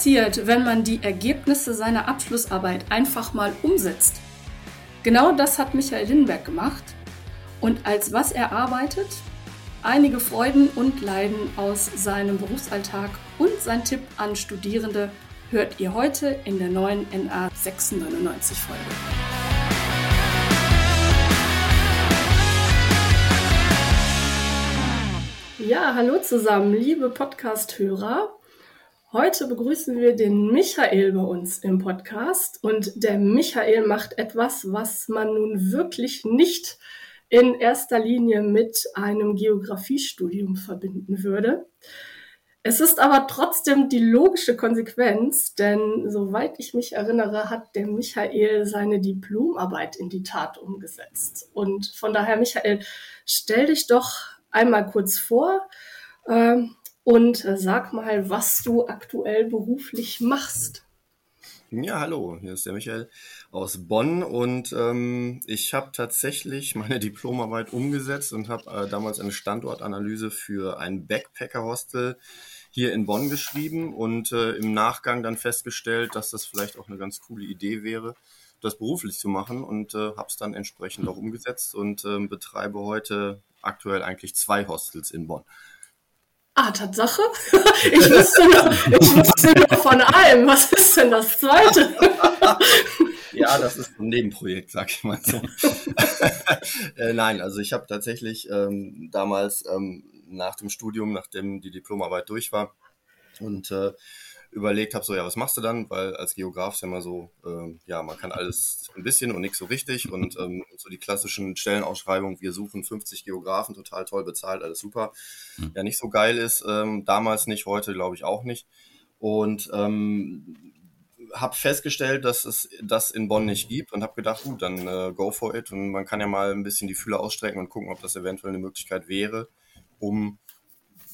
Passiert, wenn man die Ergebnisse seiner Abschlussarbeit einfach mal umsetzt? Genau das hat Michael Lindberg gemacht. Und als was er arbeitet? Einige Freuden und Leiden aus seinem Berufsalltag und sein Tipp an Studierende hört ihr heute in der neuen NA 699 Folge. Ja, hallo zusammen, liebe Podcast-Hörer. Heute begrüßen wir den Michael bei uns im Podcast und der Michael macht etwas, was man nun wirklich nicht in erster Linie mit einem Geografiestudium verbinden würde. Es ist aber trotzdem die logische Konsequenz, denn soweit ich mich erinnere, hat der Michael seine Diplomarbeit in die Tat umgesetzt. Und von daher, Michael, stell dich doch einmal kurz vor. Ähm, und äh, sag mal, was du aktuell beruflich machst. Ja, hallo, hier ist der Michael aus Bonn und ähm, ich habe tatsächlich meine Diplomarbeit umgesetzt und habe äh, damals eine Standortanalyse für ein Backpacker-Hostel hier in Bonn geschrieben und äh, im Nachgang dann festgestellt, dass das vielleicht auch eine ganz coole Idee wäre, das beruflich zu machen und äh, habe es dann entsprechend auch umgesetzt und äh, betreibe heute aktuell eigentlich zwei Hostels in Bonn. Ah, Tatsache? Ich wusste, noch, ich wusste noch von allem. Was ist denn das zweite? Ja, das ist ein Nebenprojekt, sag ich mal so. äh, nein, also ich habe tatsächlich ähm, damals ähm, nach dem Studium, nachdem die Diplomarbeit durch war und äh, überlegt habe, so ja, was machst du dann? Weil als Geograf ist ja immer so, äh, ja, man kann alles ein bisschen und nichts so richtig und ähm, so die klassischen Stellenausschreibungen, wir suchen 50 Geografen, total toll bezahlt, alles super. Mhm. Ja, nicht so geil ist, ähm, damals nicht, heute glaube ich auch nicht. Und ähm, habe festgestellt, dass es das in Bonn nicht gibt und habe gedacht, gut, dann äh, go for it und man kann ja mal ein bisschen die Fühler ausstrecken und gucken, ob das eventuell eine Möglichkeit wäre, um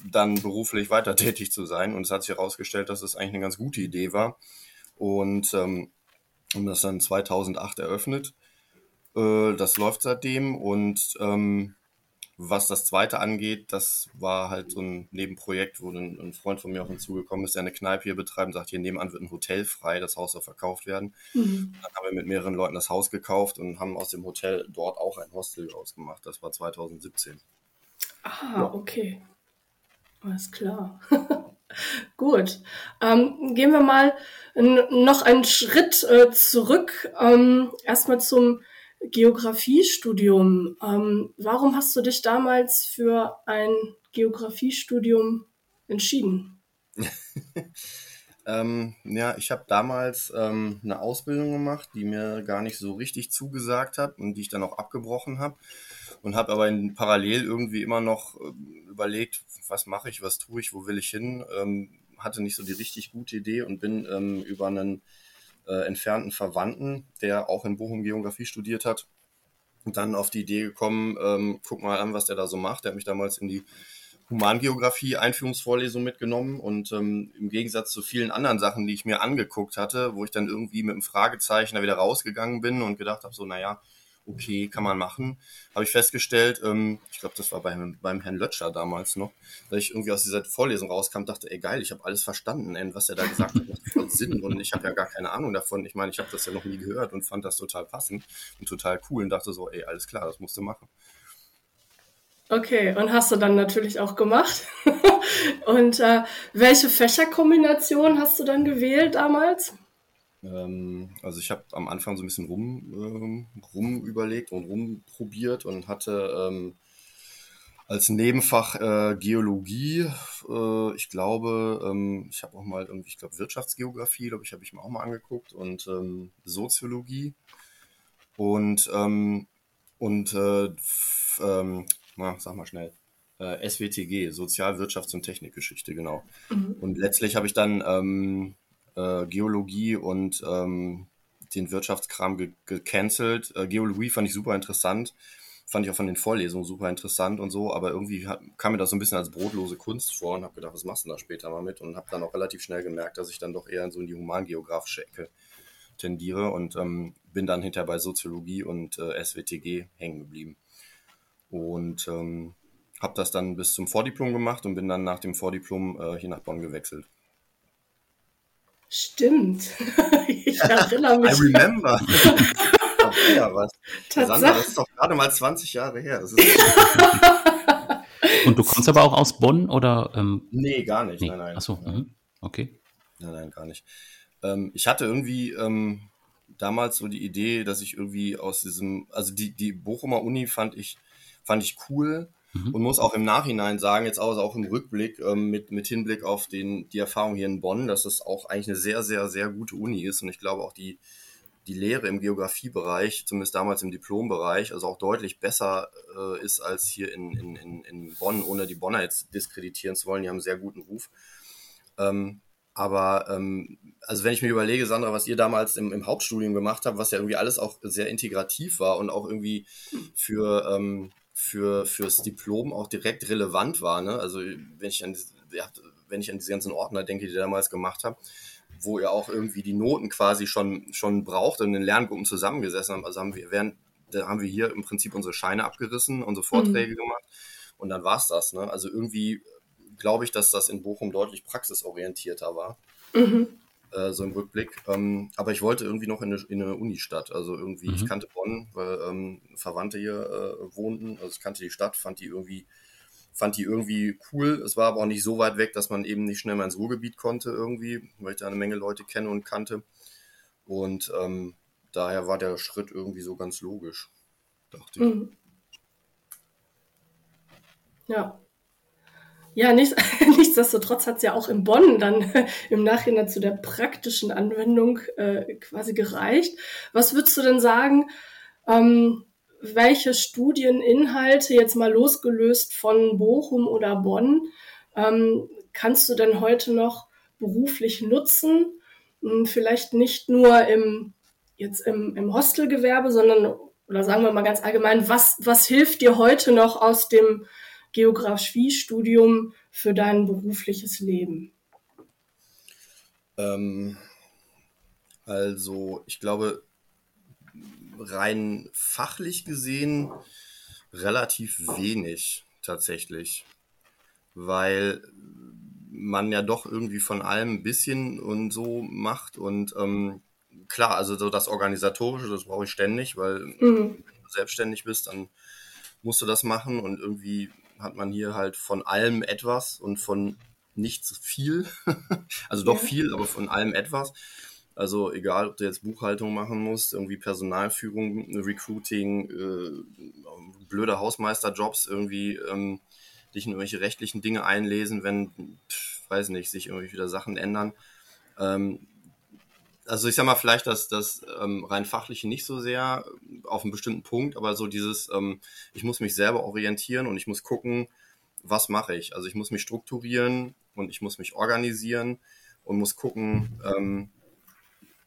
dann beruflich weiter tätig zu sein. Und es hat sich herausgestellt, dass es eigentlich eine ganz gute Idee war. Und ähm, haben das dann 2008 eröffnet. Äh, das läuft seitdem. Und ähm, was das zweite angeht, das war halt so ein Nebenprojekt, wo ein, ein Freund von mir auch hinzugekommen ist, der eine Kneipe hier betreibt und sagt, hier nebenan wird ein Hotel frei, das Haus soll verkauft werden. Mhm. Dann haben wir mit mehreren Leuten das Haus gekauft und haben aus dem Hotel dort auch ein Hostel ausgemacht. Das war 2017. Ah, ja. okay. Alles klar. Gut. Ähm, gehen wir mal noch einen Schritt äh, zurück. Ähm, erstmal zum Geografiestudium. Ähm, warum hast du dich damals für ein Geografiestudium entschieden? ähm, ja, ich habe damals ähm, eine Ausbildung gemacht, die mir gar nicht so richtig zugesagt hat und die ich dann auch abgebrochen habe und habe aber in, parallel irgendwie immer noch äh, überlegt, was mache ich, was tue ich, wo will ich hin. Ähm, hatte nicht so die richtig gute Idee und bin ähm, über einen äh, entfernten Verwandten, der auch in Bochum Geografie studiert hat, dann auf die Idee gekommen, ähm, guck mal an, was der da so macht. Der hat mich damals in die Humangeografie Einführungsvorlesung mitgenommen und ähm, im Gegensatz zu vielen anderen Sachen, die ich mir angeguckt hatte, wo ich dann irgendwie mit einem Fragezeichen da wieder rausgegangen bin und gedacht habe, so, naja, okay, kann man machen. Habe ich festgestellt, ähm, ich glaube, das war beim, beim Herrn Lötscher damals noch, dass ich irgendwie aus dieser Vorlesung rauskam, dachte, ey geil, ich habe alles verstanden, ey, was er da gesagt hat, macht voll Sinn und ich habe ja gar keine Ahnung davon. Ich meine, ich habe das ja noch nie gehört und fand das total passend und total cool und dachte so, ey, alles klar, das musst du machen. Okay, und hast du dann natürlich auch gemacht. und äh, welche Fächerkombination hast du dann gewählt damals? Ähm, also ich habe am Anfang so ein bisschen rum, ähm, rum überlegt und rumprobiert und hatte ähm, als Nebenfach äh, Geologie. Äh, ich glaube, ähm, ich habe auch mal irgendwie, ich glaube Wirtschaftsgeografie, glaube ich, habe ich mir auch mal angeguckt und ähm, Soziologie und ähm, und äh, na, sag mal schnell. Äh, SWTG, Sozial-, Wirtschafts- und Technikgeschichte, genau. Mhm. Und letztlich habe ich dann äh, Geologie und ähm, den Wirtschaftskram ge gecancelt. Äh, Geologie fand ich super interessant. Fand ich auch von den Vorlesungen super interessant und so, aber irgendwie hat, kam mir das so ein bisschen als brotlose Kunst vor und habe gedacht, was machst du da später mal mit? Und habe dann auch relativ schnell gemerkt, dass ich dann doch eher so in die humangeografische Ecke tendiere und ähm, bin dann hinterher bei Soziologie und äh, SWTG hängen geblieben. Und ähm, habe das dann bis zum Vordiplom gemacht und bin dann nach dem Vordiplom äh, hier nach Bonn gewechselt. Stimmt. ich erinnere mich. I remember. ja, was. Sandra, das ist doch gerade mal 20 Jahre her. Und du kommst aber auch aus Bonn oder? Ähm, nee, gar nicht. Nee. Nein, nein. Achso, mhm. okay. Nein, nein, gar nicht. Ähm, ich hatte irgendwie ähm, damals so die Idee, dass ich irgendwie aus diesem, also die, die Bochumer Uni fand ich, fand ich cool mhm. und muss auch im Nachhinein sagen, jetzt auch, auch im Rückblick, ähm, mit, mit Hinblick auf den, die Erfahrung hier in Bonn, dass es auch eigentlich eine sehr, sehr, sehr gute Uni ist und ich glaube auch die, die Lehre im Geografiebereich, zumindest damals im Diplombereich, also auch deutlich besser äh, ist als hier in, in, in, in Bonn, ohne die Bonner jetzt diskreditieren zu wollen. Die haben einen sehr guten Ruf. Ähm, aber ähm, also wenn ich mir überlege, Sandra, was ihr damals im, im Hauptstudium gemacht habt, was ja irgendwie alles auch sehr integrativ war und auch irgendwie für, ähm, für fürs Diplom auch direkt relevant war. Ne? Also wenn ich an wenn ich an diese ganzen Ordner denke, die ihr damals gemacht habt, wo ihr auch irgendwie die Noten quasi schon, schon braucht und in Lerngruppen zusammengesessen haben. Also haben wir, während, da haben wir hier im Prinzip unsere Scheine abgerissen, unsere Vorträge mhm. gemacht und dann war's das. Ne? Also irgendwie glaube ich, dass das in Bochum deutlich praxisorientierter war. Mhm. Äh, so im Rückblick. Ähm, aber ich wollte irgendwie noch in eine, in eine Unistadt. Also irgendwie, mhm. ich kannte Bonn, weil ähm, Verwandte hier äh, wohnten. Also ich kannte die Stadt, fand die irgendwie fand die irgendwie cool. Es war aber auch nicht so weit weg, dass man eben nicht schnell mal ins Ruhrgebiet konnte irgendwie, weil ich da eine Menge Leute kenne und kannte. Und ähm, daher war der Schritt irgendwie so ganz logisch, dachte ich. Mhm. Ja. Ja, nicht, nichtsdestotrotz hat es ja auch in Bonn dann im Nachhinein zu der praktischen Anwendung äh, quasi gereicht. Was würdest du denn sagen, ähm, welche Studieninhalte, jetzt mal losgelöst von Bochum oder Bonn, ähm, kannst du denn heute noch beruflich nutzen? Hm, vielleicht nicht nur im, jetzt im, im Hostelgewerbe, sondern, oder sagen wir mal ganz allgemein, was, was hilft dir heute noch aus dem Geografiestudium für dein berufliches Leben? Ähm, also, ich glaube, rein fachlich gesehen relativ wenig tatsächlich, weil man ja doch irgendwie von allem ein bisschen und so macht und ähm, klar, also so das Organisatorische, das brauche ich ständig, weil mhm. wenn du selbstständig bist, dann musst du das machen und irgendwie hat man hier halt von allem etwas und von nichts viel. also doch viel, aber von allem etwas. Also egal, ob du jetzt Buchhaltung machen musst, irgendwie Personalführung, Recruiting, äh, blöde Hausmeisterjobs, irgendwie ähm, dich in irgendwelche rechtlichen Dinge einlesen, wenn, pf, weiß nicht, sich irgendwie wieder Sachen ändern. Ähm, also ich sag mal vielleicht dass das ähm, rein fachliche nicht so sehr auf einen bestimmten Punkt, aber so dieses, ähm, ich muss mich selber orientieren und ich muss gucken, was mache ich. Also ich muss mich strukturieren und ich muss mich organisieren und muss gucken, ähm,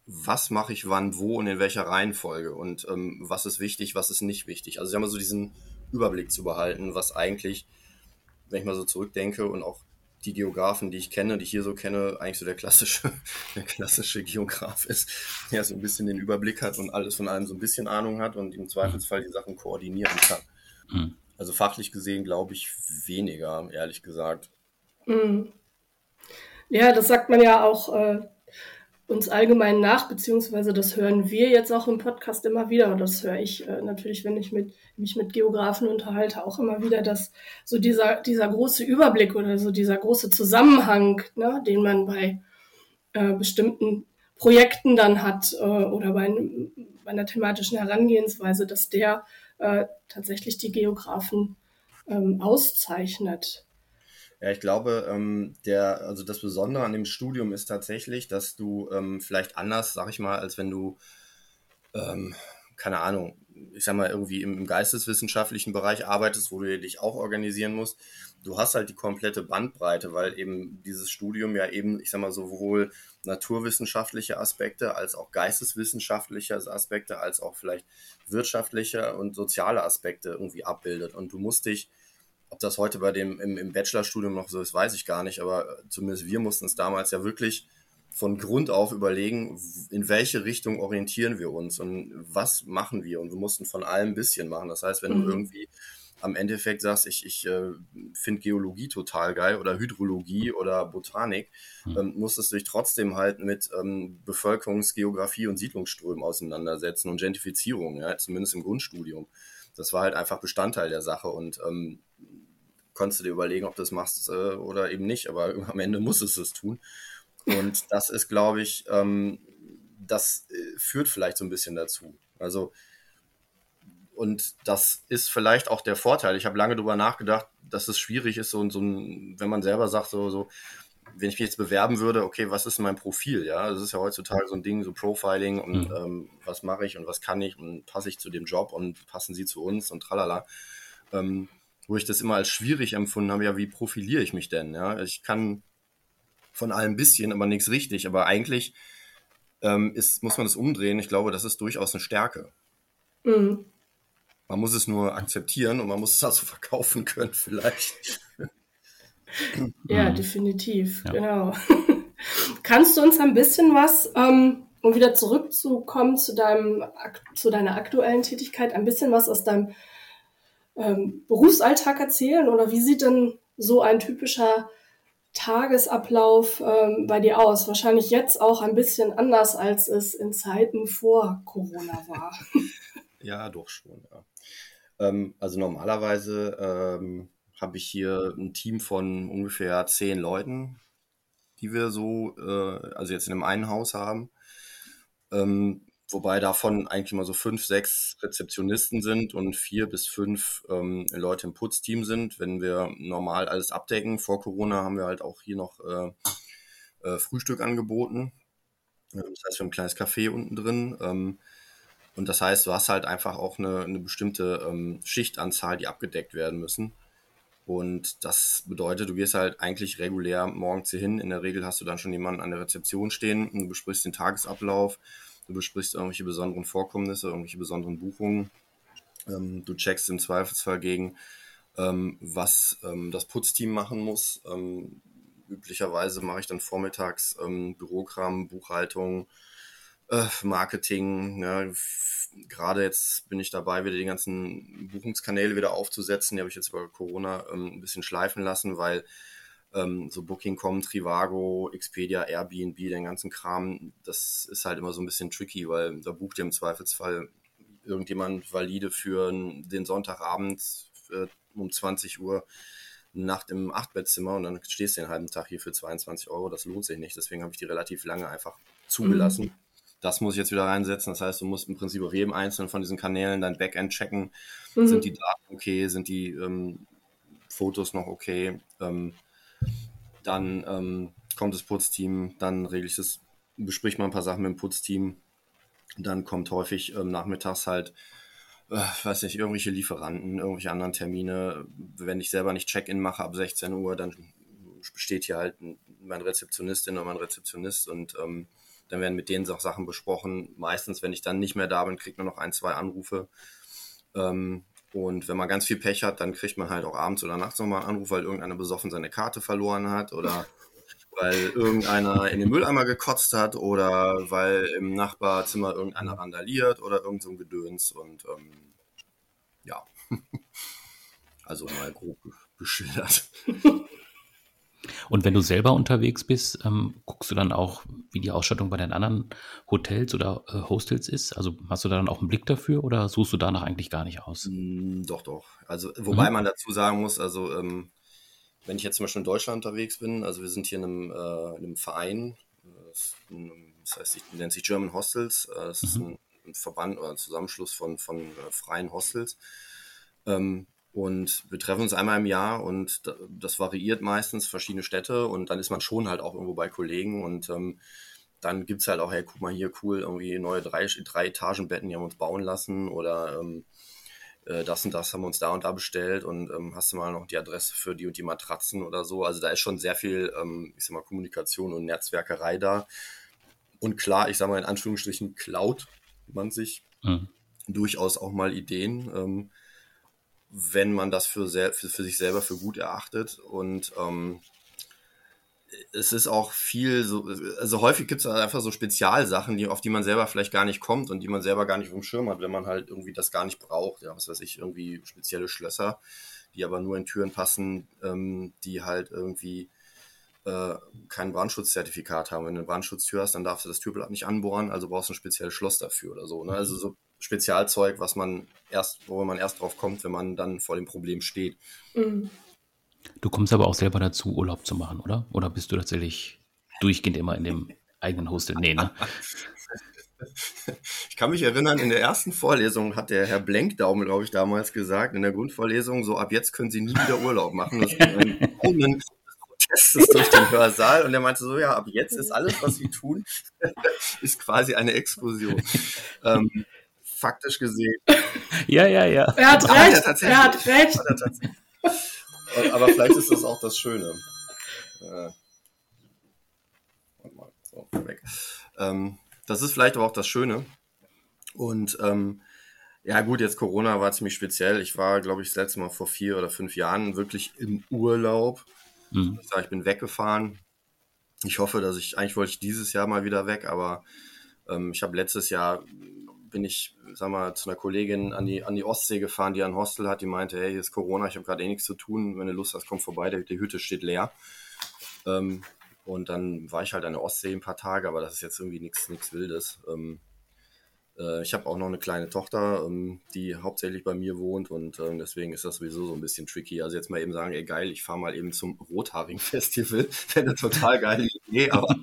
was mache ich wann, wo und in welcher Reihenfolge und ähm, was ist wichtig, was ist nicht wichtig. Also ich habe mal so diesen Überblick zu behalten, was eigentlich, wenn ich mal so zurückdenke und auch die Geografen, die ich kenne, die ich hier so kenne, eigentlich so der klassische, der klassische Geograf ist, der so ein bisschen den Überblick hat und alles von allem so ein bisschen Ahnung hat und im Zweifelsfall die Sachen koordinieren kann. Mhm. Also fachlich gesehen glaube ich weniger, ehrlich gesagt. Mhm. Ja, das sagt man ja auch äh, uns allgemein nach, beziehungsweise das hören wir jetzt auch im Podcast immer wieder, und das höre ich äh, natürlich, wenn ich mit, mich mit Geografen unterhalte, auch immer wieder, dass so dieser, dieser große Überblick oder so dieser große Zusammenhang, ne, den man bei äh, bestimmten Projekten dann hat äh, oder bei, bei, einer thematischen Herangehensweise, dass der äh, tatsächlich die Geografen ähm, auszeichnet. Ja, ich glaube, ähm, der, also das Besondere an dem Studium ist tatsächlich, dass du ähm, vielleicht anders, sag ich mal, als wenn du, ähm, keine Ahnung, ich sag mal, irgendwie im, im geisteswissenschaftlichen Bereich arbeitest, wo du dich auch organisieren musst. Du hast halt die komplette Bandbreite, weil eben dieses Studium ja eben, ich sag mal, sowohl naturwissenschaftliche Aspekte als auch geisteswissenschaftliche Aspekte, als auch vielleicht wirtschaftliche und soziale Aspekte irgendwie abbildet. Und du musst dich ob das heute bei dem im, im Bachelorstudium noch so ist, weiß ich gar nicht, aber zumindest wir mussten es damals ja wirklich von Grund auf überlegen, in welche Richtung orientieren wir uns und was machen wir. Und wir mussten von allem ein bisschen machen. Das heißt, wenn mhm. du irgendwie am Endeffekt sagst, ich, ich äh, finde Geologie total geil oder Hydrologie oder Botanik, mhm. ähm, musstest du dich trotzdem halt mit ähm, Bevölkerungsgeografie und Siedlungsströmen auseinandersetzen und Gentrifizierung, ja, zumindest im Grundstudium. Das war halt einfach Bestandteil der Sache und ähm, konntest du dir überlegen, ob du das machst äh, oder eben nicht, aber am Ende musstest du es tun. Und das ist, glaube ich, ähm, das äh, führt vielleicht so ein bisschen dazu. Also, und das ist vielleicht auch der Vorteil. Ich habe lange darüber nachgedacht, dass es schwierig ist, so, so ein, wenn man selber sagt, so, so, wenn ich mich jetzt bewerben würde, okay, was ist mein Profil? Ja, das ist ja heutzutage so ein Ding, so Profiling und mhm. ähm, was mache ich und was kann ich und passe ich zu dem Job und passen sie zu uns und tralala. Ähm, wo ich das immer als schwierig empfunden habe, ja, wie profiliere ich mich denn? Ja, ich kann von allem bisschen, aber nichts richtig. Aber eigentlich ähm, ist, muss man das umdrehen. Ich glaube, das ist durchaus eine Stärke. Mhm. Man muss es nur akzeptieren und man muss es also verkaufen können, vielleicht. Ja, definitiv, ja. genau. Kannst du uns ein bisschen was, ähm, um wieder zurückzukommen zu, deinem, zu deiner aktuellen Tätigkeit, ein bisschen was aus deinem ähm, Berufsalltag erzählen? Oder wie sieht denn so ein typischer Tagesablauf ähm, bei dir aus? Wahrscheinlich jetzt auch ein bisschen anders, als es in Zeiten vor Corona war. ja, doch schon. Ja. Ähm, also normalerweise ähm, habe ich hier ein Team von ungefähr zehn Leuten, die wir so, äh, also jetzt in einem einen Haus haben. Ähm, wobei davon eigentlich mal so fünf, sechs Rezeptionisten sind und vier bis fünf ähm, Leute im Putzteam sind. Wenn wir normal alles abdecken, vor Corona haben wir halt auch hier noch äh, äh, Frühstück angeboten. Das heißt, wir haben ein kleines Café unten drin. Ähm, und das heißt, du hast halt einfach auch eine, eine bestimmte ähm, Schichtanzahl, die abgedeckt werden müssen. Und das bedeutet, du gehst halt eigentlich regulär morgens hier hin. In der Regel hast du dann schon jemanden an der Rezeption stehen und du besprichst den Tagesablauf Du besprichst irgendwelche besonderen Vorkommnisse, irgendwelche besonderen Buchungen. Ähm, du checkst im Zweifelsfall gegen, ähm, was ähm, das Putzteam machen muss. Ähm, üblicherweise mache ich dann vormittags ähm, Bürokram, Buchhaltung, äh, Marketing. Ja, Gerade jetzt bin ich dabei, wieder die ganzen Buchungskanäle wieder aufzusetzen. Die habe ich jetzt über Corona ähm, ein bisschen schleifen lassen, weil ähm, so Booking.com, Trivago, Expedia, Airbnb, den ganzen Kram, das ist halt immer so ein bisschen tricky, weil da bucht ihr im Zweifelsfall irgendjemand valide für den Sonntagabend äh, um 20 Uhr Nacht im Achtbettzimmer und dann stehst du den halben Tag hier für 22 Euro. Das lohnt sich nicht. Deswegen habe ich die relativ lange einfach zugelassen. Mhm. Das muss ich jetzt wieder reinsetzen. Das heißt, du musst im Prinzip auf jedem einzelnen von diesen Kanälen dein Backend checken. Mhm. Sind die Daten okay? Sind die ähm, Fotos noch okay? Ähm, dann ähm, kommt das Putzteam, dann regel ich das, bespricht man ein paar Sachen mit dem Putzteam. Dann kommt häufig ähm, nachmittags halt, äh, weiß nicht, irgendwelche Lieferanten, irgendwelche anderen Termine. Wenn ich selber nicht Check-in mache ab 16 Uhr, dann steht hier halt mein Rezeptionistin oder mein Rezeptionist und ähm, dann werden mit denen auch Sachen besprochen. Meistens, wenn ich dann nicht mehr da bin, kriegt man noch ein, zwei Anrufe. Ähm, und wenn man ganz viel Pech hat, dann kriegt man halt auch abends oder nachts nochmal einen Anruf, weil irgendeiner besoffen seine Karte verloren hat oder weil irgendeiner in den Mülleimer gekotzt hat oder weil im Nachbarzimmer irgendeiner randaliert oder irgend so ein Gedöns und ähm, ja, also mal grob geschildert. Und wenn du selber unterwegs bist, ähm, guckst du dann auch, wie die Ausstattung bei den anderen Hotels oder äh, Hostels ist? Also hast du da dann auch einen Blick dafür oder suchst du danach eigentlich gar nicht aus? Mm, doch, doch. Also wobei mhm. man dazu sagen muss, also ähm, wenn ich jetzt zum Beispiel in Deutschland unterwegs bin, also wir sind hier in einem, äh, in einem Verein, das heißt, ich nennt sich German Hostels, äh, das mhm. ist ein, ein, Verband oder ein Zusammenschluss von, von äh, freien Hostels. Ähm, und wir treffen uns einmal im Jahr und das variiert meistens verschiedene Städte und dann ist man schon halt auch irgendwo bei Kollegen und ähm, dann es halt auch, hey, guck mal hier, cool, irgendwie neue drei, drei Etagenbetten, die haben wir uns bauen lassen oder ähm, äh, das und das haben wir uns da und da bestellt und ähm, hast du mal noch die Adresse für die und die Matratzen oder so. Also da ist schon sehr viel, ähm, ich sag mal, Kommunikation und Netzwerkerei da. Und klar, ich sag mal in Anführungsstrichen, klaut man sich mhm. durchaus auch mal Ideen. Ähm, wenn man das für, sehr, für, für sich selber für gut erachtet. Und ähm, es ist auch viel so, also häufig gibt es einfach so Spezialsachen, die, auf die man selber vielleicht gar nicht kommt und die man selber gar nicht auf dem Schirm hat, wenn man halt irgendwie das gar nicht braucht. Ja, was weiß ich, irgendwie spezielle Schlösser, die aber nur in Türen passen, ähm, die halt irgendwie äh, kein Brandschutzzertifikat haben. Wenn du eine Brandschutztür hast, dann darfst du das Türblatt nicht anbohren, also brauchst du ein spezielles Schloss dafür oder so. Ne? Also so Spezialzeug, was man erst, wo man erst drauf kommt, wenn man dann vor dem Problem steht. Mhm. Du kommst aber auch selber dazu, Urlaub zu machen, oder? Oder bist du tatsächlich durchgehend immer in dem eigenen Hostel? Nee, ne? Ich kann mich erinnern, in der ersten Vorlesung hat der Herr Blenkdaumel, glaube ich, damals gesagt, in der Grundvorlesung, so ab jetzt können Sie nie wieder Urlaub machen. Das ist ein Protestes durch den Hörsaal und er meinte so, ja, ab jetzt ist alles, was Sie tun, ist quasi eine Explosion. Ähm, faktisch gesehen. Ja, ja, ja. Er hat recht. Er, er hat recht. Aber vielleicht ist das auch das Schöne. Äh, mal, so, weg. Ähm, das ist vielleicht aber auch das Schöne. Und ähm, ja gut, jetzt Corona war ziemlich speziell. Ich war, glaube ich, das letzte Mal vor vier oder fünf Jahren wirklich im Urlaub. Mhm. Ich, sag, ich bin weggefahren. Ich hoffe, dass ich, eigentlich wollte ich dieses Jahr mal wieder weg, aber ähm, ich habe letztes Jahr bin ich, sag mal, zu einer Kollegin an die, an die Ostsee gefahren, die ein Hostel hat, die meinte, hey, hier ist Corona, ich habe gerade eh nichts zu tun, wenn du Lust hast, komm vorbei, die, Hütte steht leer. Ähm, und dann war ich halt an der Ostsee ein paar Tage, aber das ist jetzt irgendwie nichts Wildes. Ähm, äh, ich habe auch noch eine kleine Tochter, ähm, die hauptsächlich bei mir wohnt und ähm, deswegen ist das sowieso so ein bisschen tricky. Also jetzt mal eben sagen, ey geil, ich fahre mal eben zum Rotharing-Festival. Wäre total geile Idee, aber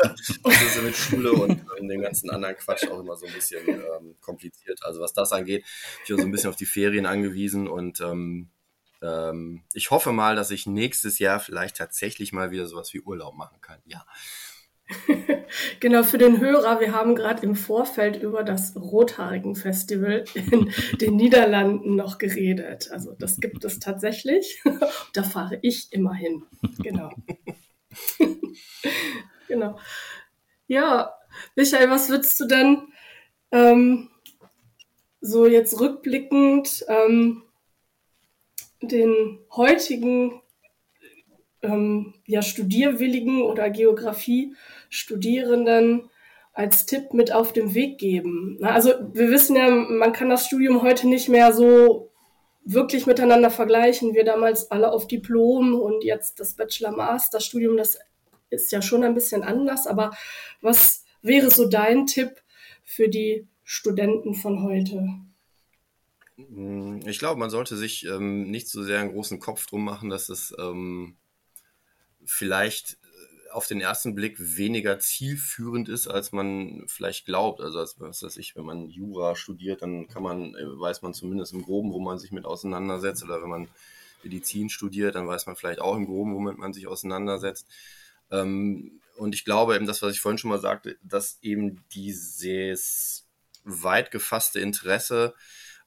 das ist mit Schule und ähm, dem ganzen anderen Quatsch auch immer so ein bisschen ähm, kompliziert. Also was das angeht, bin ich auch so ein bisschen auf die Ferien angewiesen und ähm, ähm, ich hoffe mal, dass ich nächstes Jahr vielleicht tatsächlich mal wieder sowas wie Urlaub machen kann. Ja. genau, für den Hörer, wir haben gerade im Vorfeld über das Rothaarigen-Festival in den Niederlanden noch geredet. Also das gibt es tatsächlich. da fahre ich immer hin. Genau. genau. Ja, Michael, was würdest du denn ähm, so jetzt rückblickend ähm, den heutigen ähm, ja, Studierwilligen oder Geografie-Studierenden als Tipp mit auf den Weg geben? Also wir wissen ja, man kann das Studium heute nicht mehr so wirklich miteinander vergleichen. Wir damals alle auf Diplom und jetzt das Bachelor-Master-Studium, das ist ja schon ein bisschen anders. Aber was wäre so dein Tipp für die Studenten von heute? Ich glaube, man sollte sich ähm, nicht so sehr einen großen Kopf drum machen, dass es ähm, vielleicht auf den ersten Blick weniger zielführend ist, als man vielleicht glaubt. Also als, was weiß ich, wenn man Jura studiert, dann kann man, äh, weiß man zumindest im Groben, wo man sich mit auseinandersetzt. Oder wenn man Medizin studiert, dann weiß man vielleicht auch im Groben, womit man sich auseinandersetzt. Ähm, und ich glaube eben das, was ich vorhin schon mal sagte, dass eben dieses weit gefasste Interesse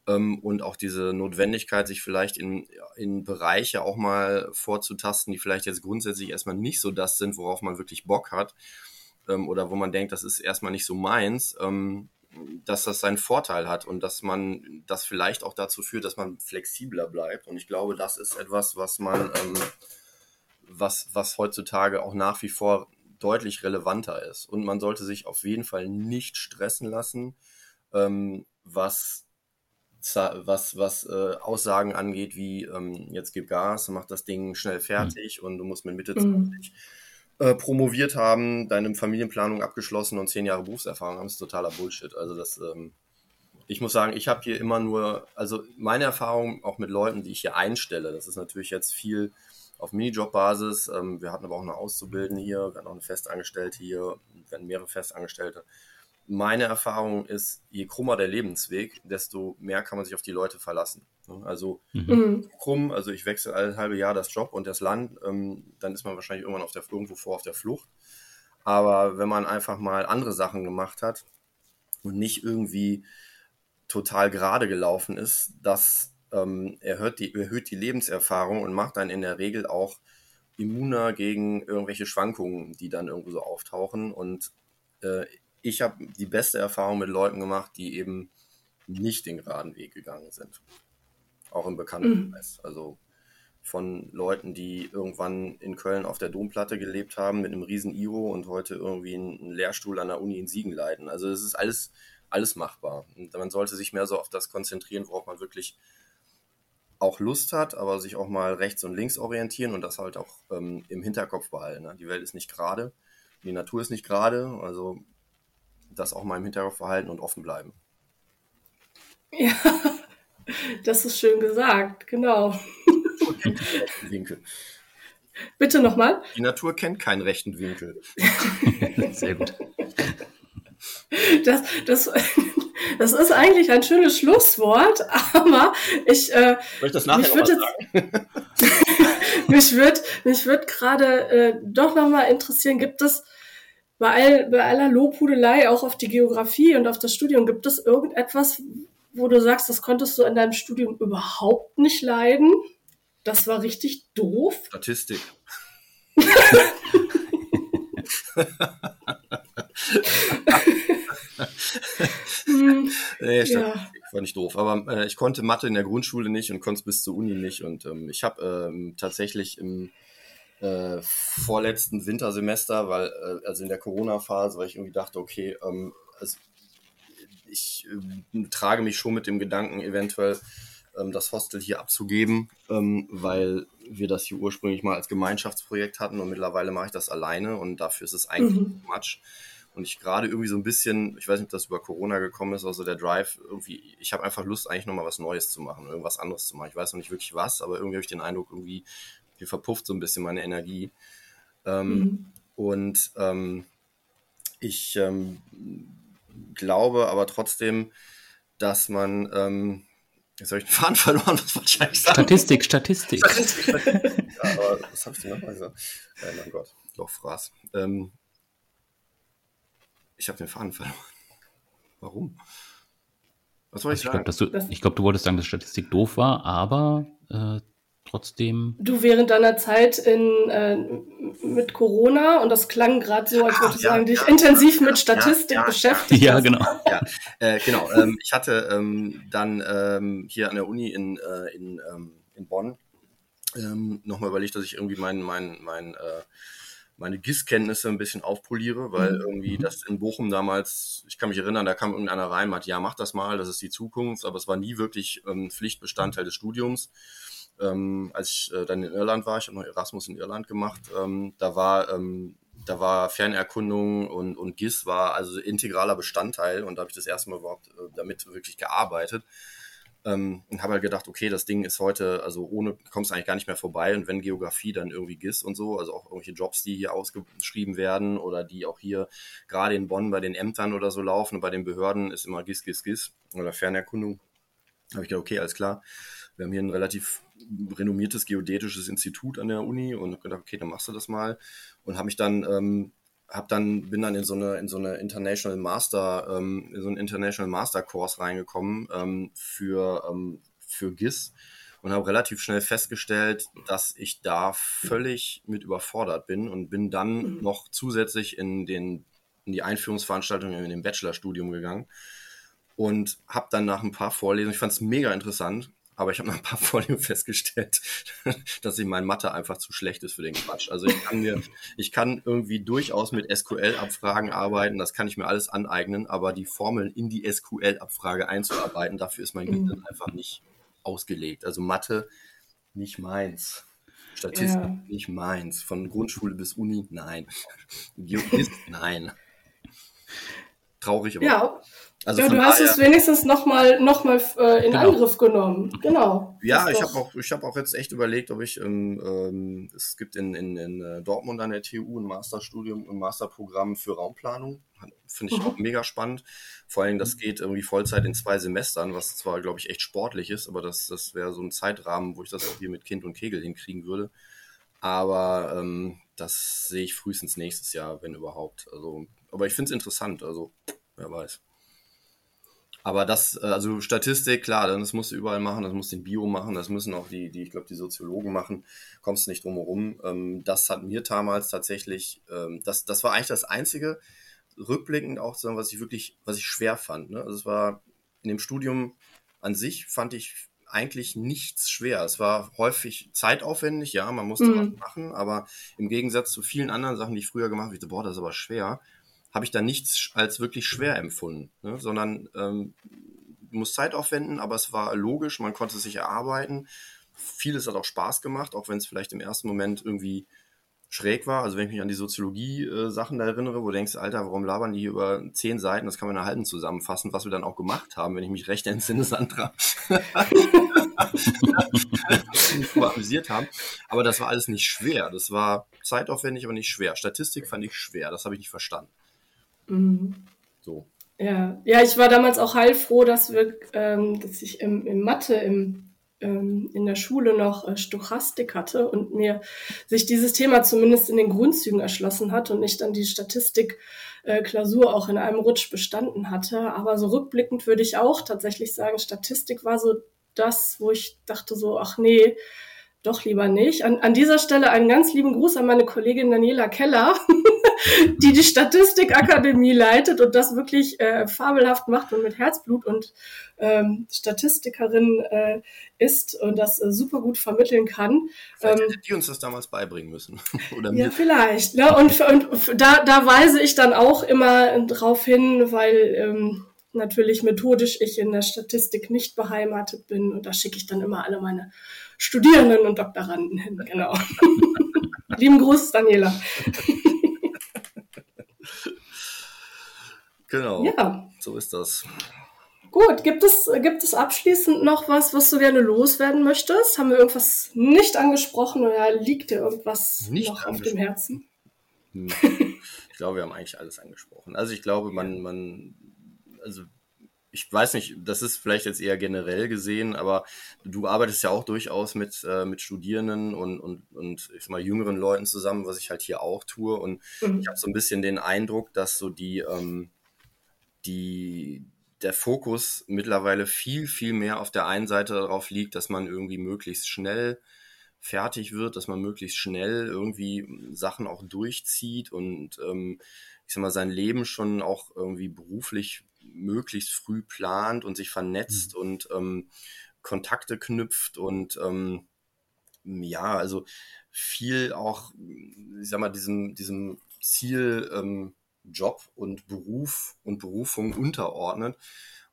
ähm, und auch diese Notwendigkeit, sich vielleicht in, in Bereiche auch mal vorzutasten, die vielleicht jetzt grundsätzlich erstmal nicht so das sind, worauf man wirklich Bock hat ähm, oder wo man denkt, das ist erstmal nicht so meins, ähm, dass das seinen Vorteil hat und dass man das vielleicht auch dazu führt, dass man flexibler bleibt. Und ich glaube, das ist etwas, was man, ähm, was, was heutzutage auch nach wie vor deutlich relevanter ist. Und man sollte sich auf jeden Fall nicht stressen lassen, ähm, was was, was äh, Aussagen angeht, wie ähm, jetzt gib Gas, mach das Ding schnell fertig mhm. und du musst mit Mitte 20 mhm. äh, promoviert haben, deine Familienplanung abgeschlossen und zehn Jahre Berufserfahrung haben, ist totaler Bullshit. Also das, ähm, ich muss sagen, ich habe hier immer nur, also meine Erfahrung auch mit Leuten, die ich hier einstelle, das ist natürlich jetzt viel auf Minijob-Basis. Ähm, wir hatten aber auch eine Auszubildende hier, wir hatten auch eine Festangestellte hier, wir hatten mehrere Festangestellte meine Erfahrung ist, je krummer der Lebensweg, desto mehr kann man sich auf die Leute verlassen. Also mhm. mhm. krumm, also ich wechsle alle halbe Jahr das Job und das Land, ähm, dann ist man wahrscheinlich irgendwann auf der irgendwo vor auf der Flucht. Aber wenn man einfach mal andere Sachen gemacht hat und nicht irgendwie total gerade gelaufen ist, das ähm, erhöht, die, erhöht die Lebenserfahrung und macht dann in der Regel auch immuner gegen irgendwelche Schwankungen, die dann irgendwo so auftauchen. Und äh, ich habe die beste Erfahrung mit Leuten gemacht, die eben nicht den geraden Weg gegangen sind. Auch im Bekanntenkreis. Mhm. Also von Leuten, die irgendwann in Köln auf der Domplatte gelebt haben mit einem riesen Iro und heute irgendwie einen Lehrstuhl an der Uni in Siegen leiten. Also es ist alles, alles machbar. Und man sollte sich mehr so auf das konzentrieren, worauf man wirklich auch Lust hat, aber sich auch mal rechts und links orientieren und das halt auch ähm, im Hinterkopf behalten. Ne? Die Welt ist nicht gerade, die Natur ist nicht gerade, also das auch mal im Hinterkopf behalten und offen bleiben. Ja, das ist schön gesagt, genau. Winkel. Bitte nochmal. Die Natur kennt keinen rechten Winkel. Sehr gut. Das, das, das ist eigentlich ein schönes Schlusswort, aber ich. Äh, Soll ich das nachher mich würde mich würde mich würd gerade äh, doch nochmal interessieren, gibt es bei, all, bei aller Lobhudelei auch auf die Geografie und auf das Studium, gibt es irgendetwas, wo du sagst, das konntest du in deinem Studium überhaupt nicht leiden? Das war richtig doof. Statistik. Hm, nee, ja. war nicht doof. Aber äh, ich konnte Mathe in der Grundschule nicht und konnte es bis zur Uni nicht. Und ähm, ich habe ähm, tatsächlich im äh, vorletzten Wintersemester, weil, äh, also in der Corona-Phase, weil ich irgendwie dachte, okay, ähm, also ich äh, trage mich schon mit dem Gedanken, eventuell ähm, das Hostel hier abzugeben, ähm, weil wir das hier ursprünglich mal als Gemeinschaftsprojekt hatten und mittlerweile mache ich das alleine und dafür ist es eigentlich Mhm. much. Und ich gerade irgendwie so ein bisschen, ich weiß nicht, ob das über Corona gekommen ist, also der Drive, irgendwie, ich habe einfach Lust, eigentlich nochmal was Neues zu machen, irgendwas anderes zu machen. Ich weiß noch nicht wirklich was, aber irgendwie habe ich den Eindruck, irgendwie, hier verpufft so ein bisschen meine Energie. Ähm, Mhm. Und ähm, ich ähm, glaube aber trotzdem, dass man, ähm, jetzt habe ich den Faden verloren, was wollte ich eigentlich sagen? Statistik, Statistik. ja, aber was habe ich denn nochmal gesagt? Oh mein Gott, Lochfraß. Ähm, ich habe den Faden verloren. Warum? Was soll ich Ich glaube, sagen? dass du, ich glaube, du wolltest sagen, dass Statistik doof war, aber äh, trotzdem. Du während deiner Zeit in, äh, mit Corona, und das klang gerade so, als Ah, würdest du ja, sagen, dich ja, intensiv ja, mit Statistik ja, ja, beschäftigt. Ja, genau. ja, äh, genau. Ähm, ich hatte ähm, dann ähm, hier an der Uni in, äh, in, ähm, in Bonn ähm, nochmal überlegt, dass ich irgendwie mein, mein, mein, äh, meine GIS-Kenntnisse ein bisschen aufpoliere, weil Mhm. irgendwie das in Bochum damals, ich kann mich erinnern, da kam irgendeiner rein, meinte, ja, mach das mal, das ist die Zukunft, aber es war nie wirklich ähm, Pflichtbestandteil des Studiums. Ähm, als ich äh, dann in Irland war, ich habe noch Erasmus in Irland gemacht, ähm, da war ähm, da war Fernerkundung und, und GIS war also integraler Bestandteil und da habe ich das erste Mal überhaupt äh, damit wirklich gearbeitet. Ähm, und habe halt gedacht, okay, das Ding ist heute, also ohne kommst du eigentlich gar nicht mehr vorbei und wenn Geografie, dann irgendwie GIS und so, also auch irgendwelche Jobs, die hier ausgeschrieben werden oder die auch hier gerade in Bonn bei den Ämtern oder so laufen und bei den Behörden ist immer GIS, GIS, GIS oder Fernerkundung. Da habe ich gedacht, okay, alles klar. Wir haben hier ein relativ renommiertes geodätisches Institut an der Uni und gedacht, okay, dann machst du das mal. Und habe mich dann ähm, hab dann bin dann in so eine in so eine International Master ähm, in so einen International Master Kurs reingekommen ähm, für ähm, für GIS und habe relativ schnell festgestellt, dass ich da völlig mit überfordert bin und bin dann noch zusätzlich in den in die Einführungsveranstaltung in dem Bachelorstudium gegangen und habe dann nach ein paar Vorlesungen, ich fand es mega interessant, aber ich habe nach ein paar Vorlesungen festgestellt, dass ich mein Mathe einfach zu schlecht ist für den Quatsch. Also ich kann mir, ich kann irgendwie durchaus mit SQL-Abfragen arbeiten, das kann ich mir alles aneignen, aber die Formeln in die SQL-Abfrage einzuarbeiten, dafür ist mein Mhm. Gehirn einfach nicht ausgelegt. Also Mathe nicht meins. Statistik Ja. nicht meins. Von Grundschule bis Uni, nein. Geografie, nein. Traurig, aber. Ja, also ja du hast es wenigstens nochmal noch mal, äh, in Genau. Angriff genommen. Genau. Ja, ich habe auch, ich hab auch jetzt echt überlegt, ob ich, ähm, ähm, es gibt in, in, in äh, Dortmund an der TU ein Masterstudium, ein Masterprogramm für Raumplanung. Finde ich Mhm. auch mega spannend. Vor allem, das geht irgendwie Vollzeit in zwei Semestern, was zwar, glaube ich, echt sportlich ist, aber das, das wäre so ein Zeitrahmen, wo ich das auch hier mit Kind und Kegel hinkriegen würde. Aber ähm, das sehe ich frühestens nächstes Jahr, wenn überhaupt. Also, aber ich finde es interessant, also wer weiß. Aber das, äh, also Statistik, klar, dann das musst du überall machen, das musst du in Bio machen, das müssen auch die, die ich glaube, die Soziologen machen, kommst du nicht drum herum. Ähm, das hat mir damals tatsächlich, ähm, das, das war eigentlich das Einzige, rückblickend auch, sagen, was ich wirklich, was ich schwer fand. Ne? Also es war in dem Studium an sich fand ich eigentlich nichts schwer. Es war häufig zeitaufwendig, ja, man musste Mhm. was machen, aber im Gegensatz zu vielen anderen Sachen, die ich früher gemacht habe, ich so, boah, das ist aber schwer, habe ich da nichts als wirklich schwer empfunden, ne? sondern ähm, du Zeit aufwenden, aber es war logisch, man konnte sich erarbeiten. Vieles hat auch Spaß gemacht, auch wenn es vielleicht im ersten Moment irgendwie schräg war. Also wenn ich mich an die Soziologie-Sachen da erinnere, wo du denkst, Alter, warum labern die hier über zehn Seiten? Das kann man halben zusammenfassen, was wir dann auch gemacht haben, wenn ich mich recht entsinne, Sandra. haben. Aber das war alles nicht schwer. Das war zeitaufwendig, aber nicht schwer. Statistik fand ich schwer. Das habe ich nicht verstanden. Mhm. So. Ja, ja, ich war damals auch heilfroh, dass wir, ähm, dass ich im, im Mathe im, ähm, in der Schule noch äh, Stochastik hatte und mir sich dieses Thema zumindest in den Grundzügen erschlossen hat und ich dann die Statistik-Klausur auch in einem Rutsch bestanden hatte. Aber so rückblickend würde ich auch tatsächlich sagen, Statistik war so das, wo ich dachte so, ach nee, doch lieber nicht. An, an dieser Stelle einen ganz lieben Gruß an meine Kollegin Daniela Keller, die die Statistikakademie leitet und das wirklich äh, fabelhaft macht und mit Herzblut und ähm, Statistikerin äh, ist und das äh, super gut vermitteln kann. Vielleicht Ähm, die uns das damals beibringen müssen. Oder ja, mir. vielleicht. Ne? Und, und da, da weise ich dann auch immer drauf hin, weil ähm, natürlich methodisch ich in der Statistik nicht beheimatet bin und da schicke ich dann immer alle meine Studierenden und Doktoranden hin. Genau. Lieben Gruß, Daniela. Genau. Ja, So ist das. gut. Gibt es, gibt es abschließend noch was, was du gerne loswerden möchtest? Haben wir irgendwas nicht angesprochen oder liegt dir irgendwas Nicht noch auf dem. Herzen? Hm. Ich glaube, wir haben eigentlich alles angesprochen. Also ich glaube, man, man, also ich weiß nicht, das ist vielleicht jetzt eher generell gesehen, aber du arbeitest ja auch durchaus mit, äh, mit Studierenden und, und, und ich sag mal jüngeren Leuten zusammen, was ich halt hier auch tue. Und Mhm. ich habe so ein bisschen den Eindruck, dass so die, ähm, die, der Fokus mittlerweile viel, viel mehr auf der einen Seite darauf liegt, dass man irgendwie möglichst schnell fertig wird, dass man möglichst schnell irgendwie Sachen auch durchzieht und ähm, ich sag mal, sein Leben schon auch irgendwie beruflich möglichst früh plant und sich vernetzt und ähm, Kontakte knüpft und ähm, ja, also viel auch, ich sag mal, diesem, diesem Ziel ähm, Job und Beruf und Berufung unterordnet.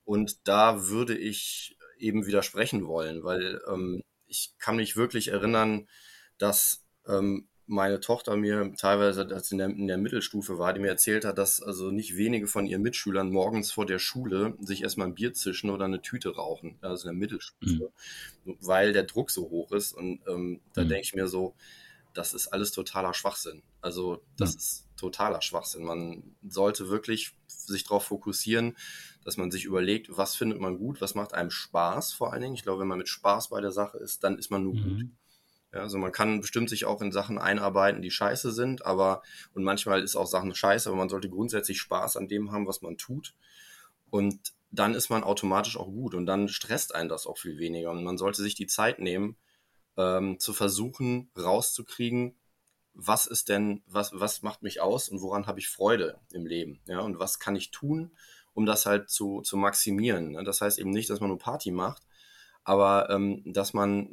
Und da würde ich eben widersprechen wollen, weil ähm, ich kann mich wirklich erinnern, dass ähm, meine Tochter mir teilweise, als sie in der, in der Mittelstufe war, die mir erzählt hat, dass also nicht wenige von ihren Mitschülern morgens vor der Schule sich erstmal ein Bier zischen oder eine Tüte rauchen, also in der Mittelstufe, weil der Druck so hoch ist. Und ähm, da Mhm. denke ich mir so, das ist alles totaler Schwachsinn. Also das Ja. ist totaler Schwachsinn. Man sollte wirklich sich darauf fokussieren, dass man sich überlegt, was findet man gut, was macht einem Spaß vor allen Dingen. Ich glaube, wenn man mit Spaß bei der Sache ist, dann ist man nur gut. Ja, also man kann bestimmt sich auch in Sachen einarbeiten, die scheiße sind, aber und manchmal ist auch Sachen scheiße, aber man sollte grundsätzlich Spaß an dem haben, was man tut. Und dann ist man automatisch auch gut und dann stresst einen das auch viel weniger. Und man sollte sich die Zeit nehmen, ähm, zu versuchen, rauszukriegen, was ist denn, was, was macht mich aus und woran habe ich Freude im Leben? Ja, und was kann ich tun, um das halt zu, zu maximieren? Ne? Das heißt eben nicht, dass man nur Party macht, aber ähm, dass man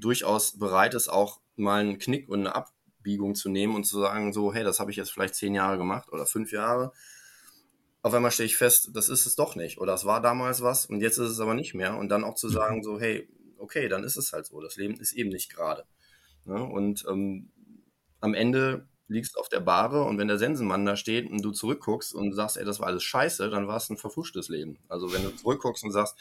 durchaus bereit ist, auch mal einen Knick und eine Abbiegung zu nehmen und zu sagen, so, hey, das habe ich jetzt vielleicht zehn Jahre gemacht oder fünf Jahre. Auf einmal stelle ich fest, das ist es doch nicht. Oder es war damals was und jetzt ist es aber nicht mehr. Und dann auch zu sagen, so, hey, okay, dann ist es halt so. Das Leben ist eben nicht gerade. Ne? Und ähm, am Ende liegst auf der Bahre und wenn der Sensenmann da steht und du zurückguckst und sagst, ey, das war alles scheiße, dann war es ein verfuschtes Leben. Also wenn du zurückguckst und sagst,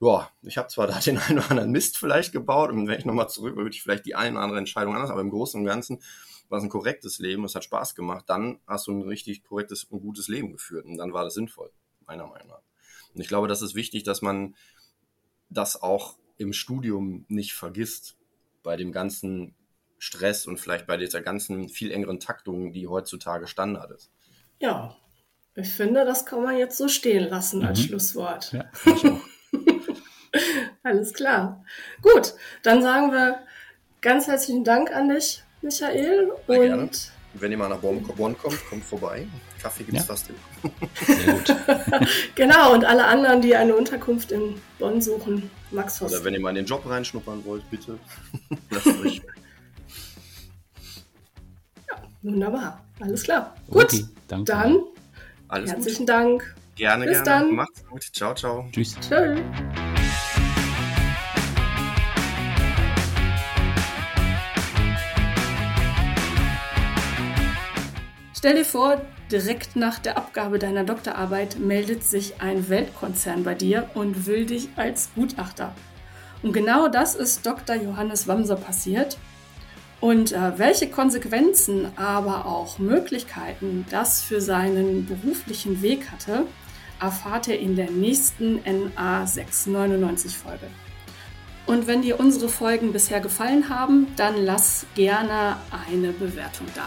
ja, ich habe zwar da den einen oder anderen Mist vielleicht gebaut und wenn ich nochmal zurück, würde ich vielleicht die eine oder andere Entscheidung anders, aber im Großen und Ganzen war es ein korrektes Leben, es hat Spaß gemacht, dann hast du ein richtig korrektes und gutes Leben geführt und dann war das sinnvoll, meiner Meinung nach. Und ich glaube, das ist wichtig, dass man das auch im Studium nicht vergisst, bei dem ganzen Stress und vielleicht bei dieser ganzen viel engeren Taktung, die heutzutage Standard ist. Ja, ich finde, das kann man jetzt so stehen lassen als Mhm. Schlusswort. Ja, ich auch. Alles klar. Gut, dann sagen wir ganz herzlichen Dank an dich, Michael. Sehr gerne. Und Wenn ihr mal nach Bonn, kommt, kommt vorbei. Kaffee gibt es ja. fast immer. Sehr gut. genau, und alle anderen, die eine Unterkunft in Bonn suchen, Max Host. Oder wenn ihr mal in den Job reinschnuppern wollt, bitte. Lasst euch. ja, wunderbar. Alles klar. Gut, okay, danke. dann Alles herzlichen gut. Dank. Gerne, Bis gerne. Dann. Macht's gut. Ciao, ciao. Tschüss. Tschüss. Stell dir vor, direkt nach der Abgabe deiner Doktorarbeit meldet sich ein Weltkonzern bei dir und will dich als Gutachter. Und genau das ist Dr. Johannes Wamser passiert. Und äh, welche Konsequenzen, aber auch Möglichkeiten das für seinen beruflichen Weg hatte, erfahrt ihr in der nächsten NA 699 Folge. Und wenn dir unsere Folgen bisher gefallen haben, dann lass gerne eine Bewertung da.